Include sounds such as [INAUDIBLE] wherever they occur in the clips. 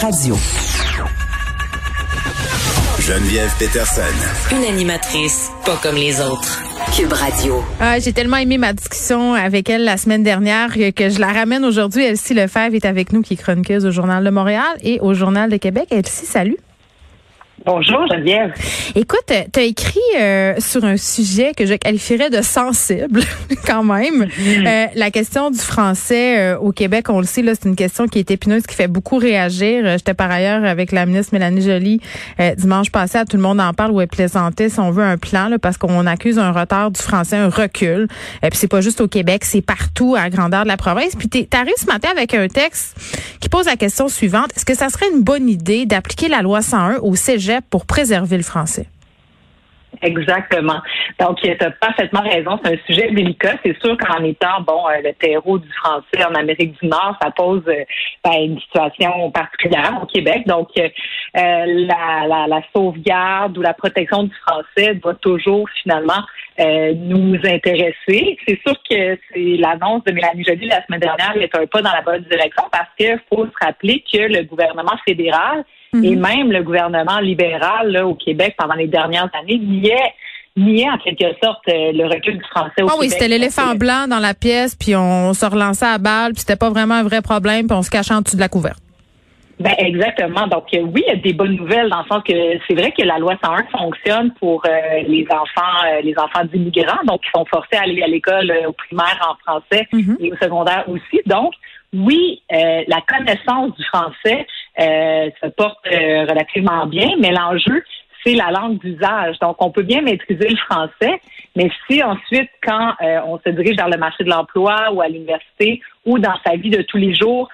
Radio. Geneviève Peterson. Une animatrice pas comme les autres. Cube Radio. Ah, j'ai tellement aimé ma discussion avec elle la semaine dernière que je la ramène aujourd'hui. Elsie Lefebvre est avec nous, qui est chroniqueuse au Journal de Montréal et au Journal de Québec. Elsie, salut. Bonjour Geneviève. Écoute, tu as écrit euh, sur un sujet que je qualifierais de sensible [LAUGHS] quand même. Mm-hmm. Euh, la question du français euh, au Québec, on le sait, là, c'est une question qui est épineuse, qui fait beaucoup réagir. J'étais par ailleurs avec la ministre Mélanie Joly dimanche passé, à tout le monde en parle où elle plaisantait si on veut un plan, là, parce qu'on accuse un retard du français, un recul. Et puis c'est pas juste au Québec, c'est partout à grandeur de la province. Puis tu arrivé ce matin avec un texte qui pose la question suivante. Est-ce que ça serait une bonne idée d'appliquer la loi 101 au cégep? Pour préserver le français. Exactement. Donc, tu as parfaitement raison. C'est un sujet délicat. C'est sûr qu'en étant, bon, euh, le terreau du français en Amérique du Nord, ça pose euh, ben, une situation particulière au Québec. Donc, euh, la, sauvegarde ou la protection du français doit toujours finalement nous intéresser. C'est sûr que c'est l'annonce de Mélanie Joly la semaine dernière est un pas dans la bonne direction parce qu'il faut se rappeler que le gouvernement fédéral et mhm. même le gouvernement libéral au Québec pendant les dernières années niait niait en quelque sorte euh, le recul du français au ah oui, c'était l'éléphant blanc dans la pièce, puis on se relançait à balle, puis c'était pas vraiment un vrai problème, puis on se cachait en dessous de la couverte. Ben exactement. Donc euh, oui, il y a des bonnes nouvelles dans le sens que c'est vrai que la loi 101 fonctionne pour euh, les enfants, les enfants d'immigrants, donc qui sont forcés à aller à l'école au primaire en français mhm. et au secondaire aussi. Donc oui, la connaissance du français euh, se porte euh, relativement bien, mais l'enjeu, c'est la langue d'usage. Donc, on peut bien maîtriser le français, mais si ensuite, quand euh, on se dirige vers le marché de l'emploi ou à l'université ou dans sa vie de tous les jours,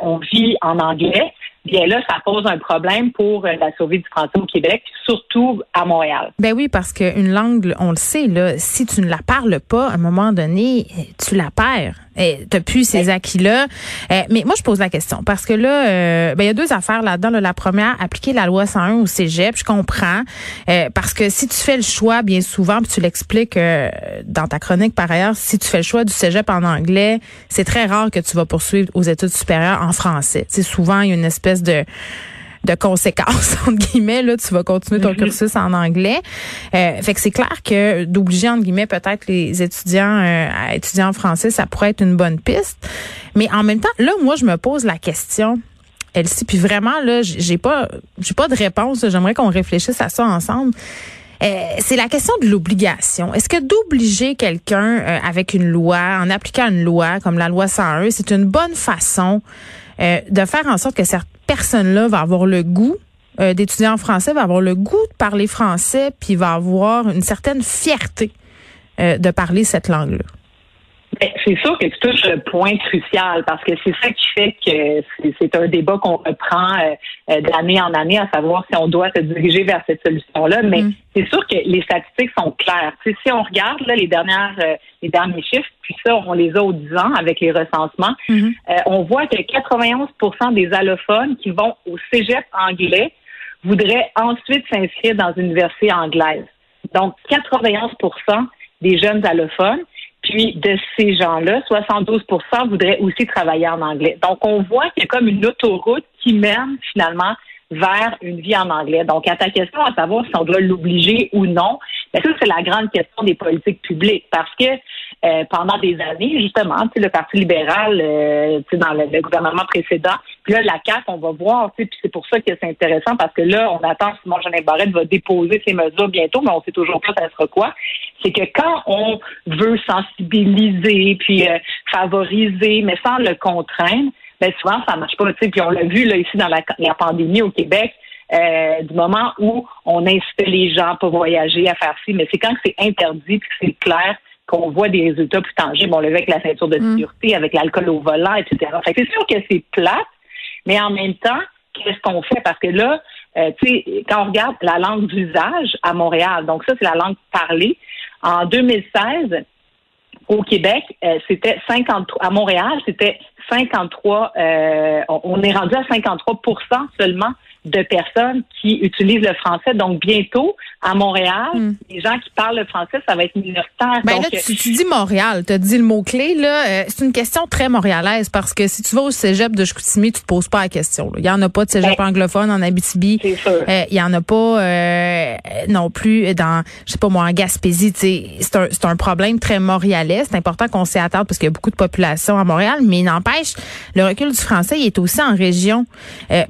on vit en anglais, bien là, ça pose un problème pour euh, la survie du français au Québec, surtout à Montréal. Ben oui, parce qu'une langue, on le sait, là, si tu ne la parles pas, à un moment donné, tu la perds. Tu n'as plus ces acquis-là. Euh, mais moi, je pose la question parce que là, euh, ben, il y a deux affaires là-dedans. La première, appliquer la loi 101 au cégep, je comprends. parce que si tu fais le choix, bien souvent, puis tu l'expliques dans ta chronique par ailleurs, si tu fais le choix du cégep en anglais, c'est très rare que tu vas poursuivre aux études supérieures en français. C'est souvent, il y a une espèce de de conséquences [LAUGHS] entre guillemets là tu vas continuer ton mhm. cursus en anglais euh, fait que c'est clair que d'obliger entre guillemets peut-être les étudiants euh, à étudier en français ça pourrait être une bonne piste mais en même temps là moi je me pose la question Elsie puis vraiment là j'ai pas j'ai pas de réponse j'aimerais qu'on réfléchisse à ça ensemble euh, c'est la question de l'obligation. Est-ce que d'obliger quelqu'un avec une loi, en appliquant une loi comme la loi 101, c'est une bonne façon de faire en sorte que certains personne-là va avoir le goût euh, d'étudier en français, va avoir le goût de parler français, puis va avoir une certaine fierté euh, de parler cette langue-là. Ben, c'est sûr que tu touches le point crucial parce que c'est ça qui fait que c'est un débat qu'on reprend euh, d'année en année, à savoir si on doit se diriger vers cette solution-là. Mais mm. c'est sûr que les statistiques sont claires. si on regarde les dernières les derniers chiffres, puis ça, on les a aux 10 ans avec les recensements, mm-hmm. on voit que 91% des allophones qui vont au cégep anglais voudraient ensuite s'inscrire dans une université anglaise. Donc, 91% des jeunes allophones. Puis de ces gens-là, 72% voudraient aussi travailler en anglais. Donc, on voit qu'il y a comme une autoroute qui mène finalement vers une vie en anglais. Donc, à ta question à savoir si on doit l'obliger ou non, bien, ça, c'est la grande question des politiques publiques parce que euh, pendant des années, justement, le Parti libéral, euh, dans le, gouvernement précédent, puis là, la CAQ, on va voir, puis c'est pour ça que c'est intéressant parce que là, on attend Simon Jeanin Barrette va déposer ses mesures bientôt, mais on sait toujours pas ça sera quoi. C'est que quand on veut sensibiliser puis euh, favoriser, mais sans le contraindre, ben souvent ça marche pas. Puis on l'a vu là ici dans la, la pandémie au Québec. Euh, du moment où on incite les gens à pas voyager, à faire ci, mais c'est quand c'est interdit que c'est clair qu'on voit des résultats plus tangibles. On le voit avec la ceinture de mm. sécurité, avec l'alcool au volant, etc. Fait c'est sûr que c'est plate, mais en même temps, qu'est-ce qu'on fait? Parce que là, euh, tu sais, quand on regarde la langue d'usage à Montréal, donc ça, c'est la langue parlée. En 2016, au Québec, euh, c'était 53, à Montréal, c'était 53, euh, on est rendu à 53 seulement de personnes qui utilisent le français. Donc, bientôt, à Montréal, hmm. les gens qui parlent le français, ça va être minoritaire. Ben là, tu, dis Montréal, tu as dit le mot-clé. là. Euh, c'est une question très montréalaise parce que si tu vas au cégep de Chicoutimi, tu te poses pas la question. Il y en a pas de cégep ben, anglophone en Abitibi. Euh, il y en a pas euh, non plus dans, je sais pas moi, en Gaspésie. C'est un, un problème très montréalais. C'est important qu'on s'y attarde parce qu'il y a beaucoup de population à Montréal. Mais n'empêche, le recul du français, il est aussi en région.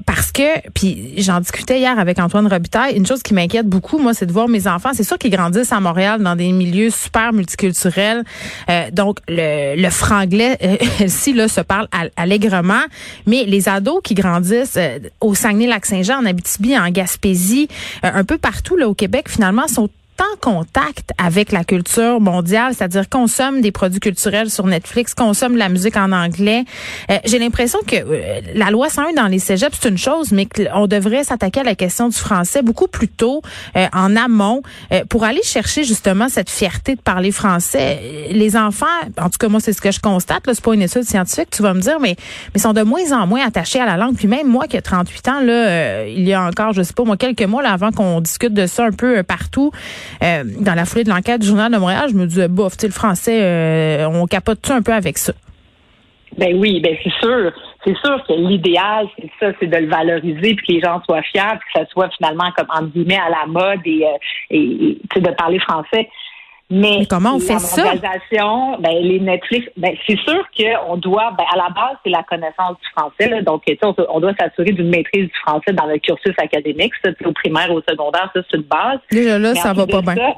parce que, puis j'en discutais hier avec Antoine Robitaille. Une chose qui m'inquiète beaucoup, moi, c'est de voir mes enfants. C'est sûr qu'ils grandissent à Montréal dans des milieux super multiculturels. Euh, donc, le, le franglais, euh, [LAUGHS] là, se parle allègrement. Mais les ados qui grandissent euh, au Saguenay-Lac-Saint-Jean, en Abitibi, en Gaspésie, euh, un peu partout là au Québec, finalement, sont en contact avec la culture mondiale, c'est-à-dire consomme des produits culturels sur Netflix, consomme de la musique en anglais. Euh, j'ai l'impression que euh, la loi 101 dans les cégeps, c'est une chose, mais qu'on devrait s'attaquer à la question du français beaucoup plus tôt, euh, en amont, pour aller chercher justement cette fierté de parler français. Les enfants, en tout cas moi c'est ce que je constate, c'est pas une étude scientifique, tu vas me dire, mais mais sont de moins en moins attachés à la langue. Puis même moi qui ai 38 ans là, il y a encore, je sais pas moi, quelques mois là, avant qu'on discute de ça un peu partout. Euh, dans la foulée de l'enquête du Journal de Montréal, je me disais, bof, le français, euh, on capote tout un peu avec ça? Ben oui, ben c'est sûr. C'est sûr que l'idéal, c'est ça, c'est de le valoriser puis que les gens soient fiers puis que ça soit finalement comme en guillemets à la mode et, euh, et, de parler français. Mais, comment on fait ça? Ben, les Netflix, ben, c'est sûr qu'on doit, ben, à la base, c'est la connaissance du français. Là, donc, on, on doit s'assurer d'une maîtrise du français dans le cursus académique. Ça, au primaire, au secondaire, ça, c'est une base. Déjà là, ça va pas bien.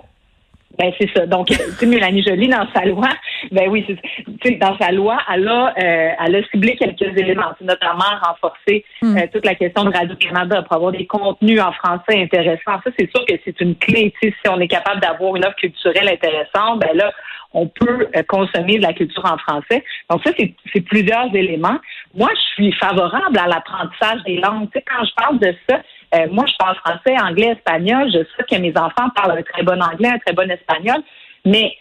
Ben c'est ça. Donc, tu sais, Mélanie Jolie dans sa loi, ben oui, c'est dans sa loi, elle a, euh, elle a ciblé quelques éléments, notamment renforcer hmm. euh, toute la question de Radio Canada pour avoir des contenus en français intéressants. Ça, c'est sûr que c'est une clé. Tu sais, si on est capable d'avoir une offre culturelle intéressante, ben là, on peut euh, consommer de la culture en français. Donc ça, c'est plusieurs éléments. Moi, je suis favorable à l'apprentissage des langues. Tu sais, quand je parle de ça, euh, moi, je parle français, anglais, espagnol. Je sais que mes enfants parlent un très bon anglais, un très bon espagnol, mais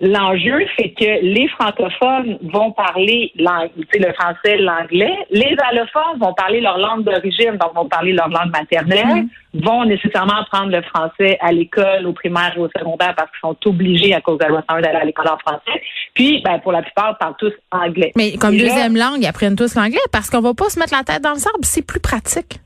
L'enjeu, c'est que les francophones vont parler le français, l'anglais. Les allophones vont parler leur langue d'origine, donc vont parler leur langue maternelle, mm-hmm. vont nécessairement apprendre le français à l'école, au primaire et au secondaire parce qu'ils sont obligés à cause de la loi d'aller à l'école en français. Puis, ben, pour la plupart, parlent tous anglais. Mais comme deuxième langue, ils apprennent tous l'anglais parce qu'on va pas se mettre la tête dans le sable, c'est plus pratique.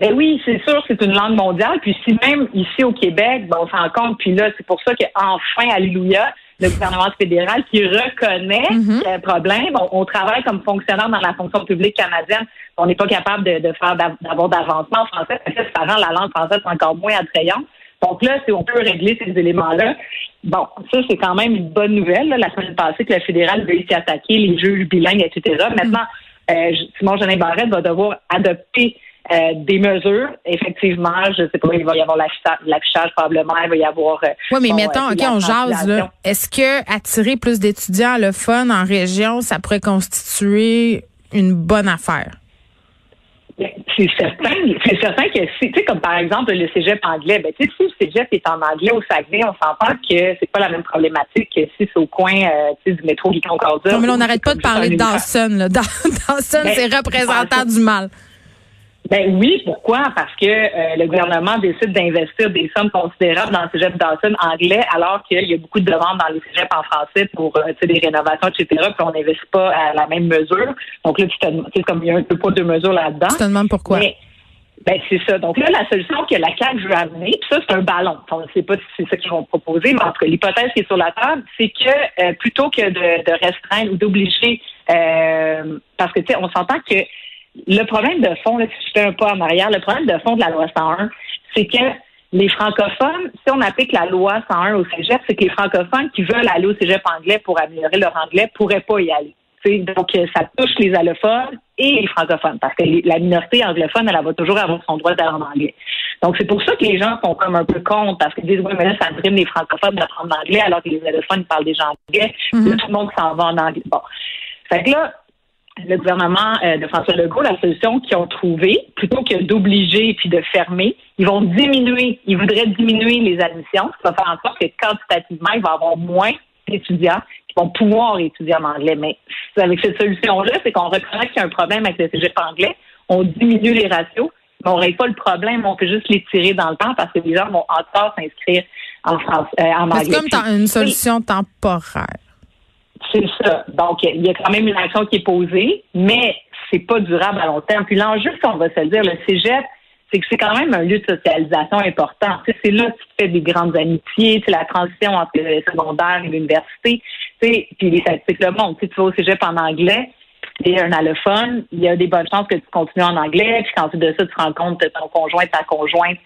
Ben oui, c'est sûr, c'est une langue mondiale. Puis si même ici au Québec, ben, on s'en compte, puis là, c'est pour ça qu'enfin, alléluia, le gouvernement fédéral qui reconnaît mm-hmm. y a un problème. On, travaille comme fonctionnaire dans la fonction publique canadienne. On n'est pas capable de, faire d'avoir d'avancement en français. Parce que ça rend la langue française encore moins attrayante. Donc là, si on peut régler ces éléments-là, bon, ça, c'est quand même une bonne nouvelle. La semaine passée, que le fédéral veut s'y attaquer, les jeux bilingues, etc. Maintenant, euh, Simon Jeanin Barrette va devoir adopter euh, des mesures, effectivement, je sais pas, il va y avoir l'affichage probablement, il va y avoir. Euh, oui, mais mettons, OK, on jase, là. Est-ce que attirer plus d'étudiants le fun en région, ça pourrait constituer une bonne affaire? C'est certain, c'est certain que si, tu sais, comme par exemple le cégep anglais, ben, tu sais, si le cégep est en anglais au Saguenay, on s'entend que c'est pas la même problématique que si c'est au coin, euh, tu sais, du métro Guy Concordia. Non, mais on n'arrête pas de parler de Dawson, là. [LAUGHS] Dawson, ben, c'est représentant du mal. Ben oui, pourquoi? Parce que euh, le gouvernement décide d'investir des sommes considérables dans le cégep Dawson anglais, alors qu'il y a beaucoup de demandes dans les cégeps en français pour euh, des rénovations, etc. Puis on n'investit pas à la même mesure. Donc là, tu te comme il y a un peu pas de mesure là-dedans. Tu te demandes pourquoi? ben c'est ça. Donc là, la solution que la CAQ veut amener, puis ça, c'est un ballon. On ne sait pas si c'est ça qu'ils vont proposer, mais en tout cas, l'hypothèse qui est sur la table, c'est que euh, plutôt que de, de restreindre ou d'obliger, parce que tu sais, on s'entend que le problème de fond, là, si je fais un pas en arrière, le problème de fond de la loi 101, c'est que les francophones, si on applique la loi 101 au cégep, c'est que les francophones qui veulent aller au cégep anglais pour améliorer leur anglais pourraient pas y aller. donc, euh, ça touche les allophones et les francophones, parce que la minorité anglophone, elle, va toujours avoir son droit d'aller en anglais. Donc, c'est pour ça que les gens sont comme un peu contre, parce qu'ils disent, oui, mais là, ça brime les francophones d'apprendre l'anglais, alors que les allophones parlent déjà anglais. Mm-hmm. tout le monde s'en va en anglais. Bon. Fait que là, le gouvernement euh, de François Legault, la solution qu'ils ont trouvée, plutôt que d'obliger puis de fermer, ils vont diminuer, ils voudraient diminuer les admissions, ce qui va faire en sorte que quantitativement, il va y avoir moins d'étudiants qui vont pouvoir étudier en anglais. Mais avec cette solution-là, c'est qu'on reconnaît qu'il y a un problème avec le cégep anglais, on diminue les ratios, mais on règle pas le problème, on peut juste les tirer dans le temps parce que les gens vont encore s'inscrire en France, euh, en anglais. C'est comme une solution temporaire. C'est ça. Donc, il y a quand même une action qui est posée, mais c'est pas durable à long terme. Puis l'enjeu, on va se dire, le cégep, c'est que c'est quand même un lieu de socialisation important. c'est là que tu fais des grandes amitiés, c'est la transition entre le secondaire et l'université. Puis les statistiques le. Si tu vas au cégep en anglais, tu un allophone, il y a des bonnes chances que tu continues en anglais, puis quand tu de ça, tu te rends compte que ton conjoint, ta conjointe,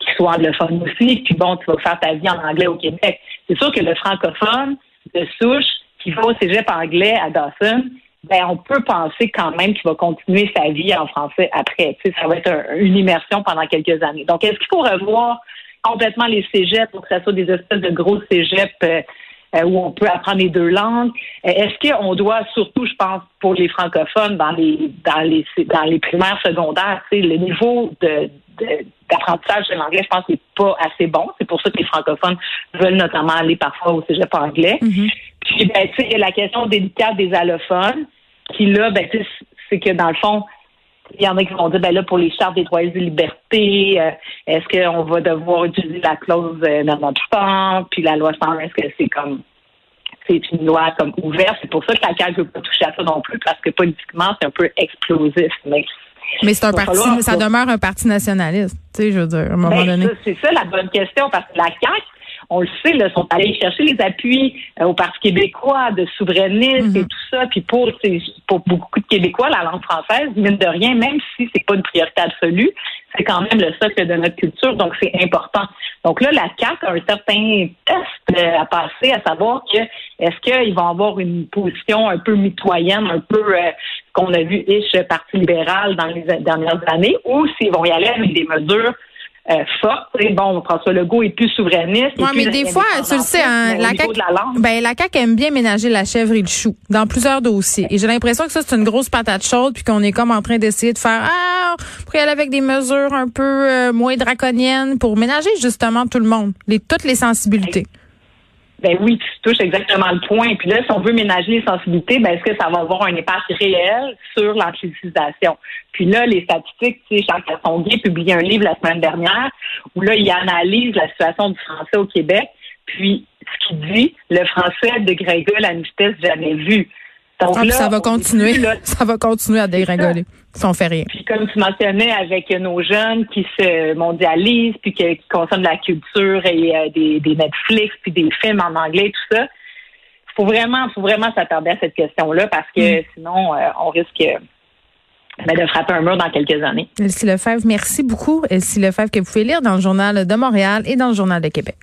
qui soit anglophone aussi, puis bon, tu vas faire ta vie en anglais au Québec. C'est sûr que le francophone de souche qui va au cégep anglais à Dawson, ben on peut penser quand même qu'il va continuer sa vie en français après. Ça va être une immersion pendant quelques années. Donc, est-ce qu'il faut revoir complètement les cégeps pour que ça soit des espèces de gros cégeps euh, euh, où on peut apprendre les deux langues? Euh, est-ce qu'on doit surtout, je pense, pour les francophones dans les dans les dans les primaires secondaires, le niveau d'apprentissage de, l'anglais, je pense, n'est pas assez bon. C'est pour ça que les francophones veulent notamment aller parfois au cégep anglais. Mm-hmm. Puis, ben, tu sais, la question délicate des allophones qui là, ben, c'est que dans le fond, il y en a qui vont dire, ben là, pour les chartes des droits et des libertés, euh, est-ce qu'on va devoir utiliser la clause euh, de notre temps, puis la loi 101, est-ce que c'est comme c'est une loi comme ouverte? C'est pour ça que la CAQ ne veut pas toucher à ça non plus, parce que politiquement, c'est un peu explosif. Mais, mais c'est un parti, ça demeure un parti nationaliste, tu sais, je veux dire, à un moment ben, donné. C'est ça la bonne question, parce que la CAQ, on le sait, là, sont allés chercher les appuis euh, au Parti québécois de souverainisme et mhm. tout ça. Puis pour, pour beaucoup de Québécois, la langue française, mine de rien, même si c'est pas une priorité absolue, c'est quand même le socle de notre culture, donc c'est important. Donc là, la CAQ a un certain test euh, à passer, à savoir que est-ce qu'ils vont avoir une position un peu mitoyenne, un peu euh, qu'on a vu ish Parti libéral dans les dernières années, ou s'ils vont y aller avec des mesures euh, forte. bon, François Legault est plus souverainiste. Oui, mais des fois, tu le sais, hein, la, CAQ, ben, la CAQ aime bien ménager la chèvre et le chou dans plusieurs dossiers. Et j'ai l'impression que ça, c'est une grosse patate chaude, puis qu'on est comme en train d'essayer de faire, ah, pour y aller avec des mesures un peu euh, moins draconiennes pour ménager justement tout le monde, les, toutes les sensibilités. Ben oui, tu touches exactement le point. Puis là, si on veut ménager les sensibilités, ben est-ce que ça va avoir un impact réel sur l'anglicisation? Puis là, les statistiques, tu sais, Charles Cassonguay publié un livre la semaine dernière où là, il analyse la situation du français au Québec. Puis, ce qu'il dit, le français dégringole à une vitesse jamais vue. Donc ah, là, ça va continuer. [LAUGHS] ça va continuer à dégringoler si on fait rien. Puis comme tu mentionnais, avec nos jeunes qui se mondialisent, puis qui, consomment de la culture et euh, des, Netflix, puis des films en anglais, tout ça, faut vraiment, faut vraiment s'attarder à cette question-là parce que mm. sinon, euh, on risque ben, de frapper un mur dans quelques années. Elsie Lefebvre, merci beaucoup. Elsie Lefebvre que vous pouvez lire dans le Journal de Montréal et dans le Journal de Québec.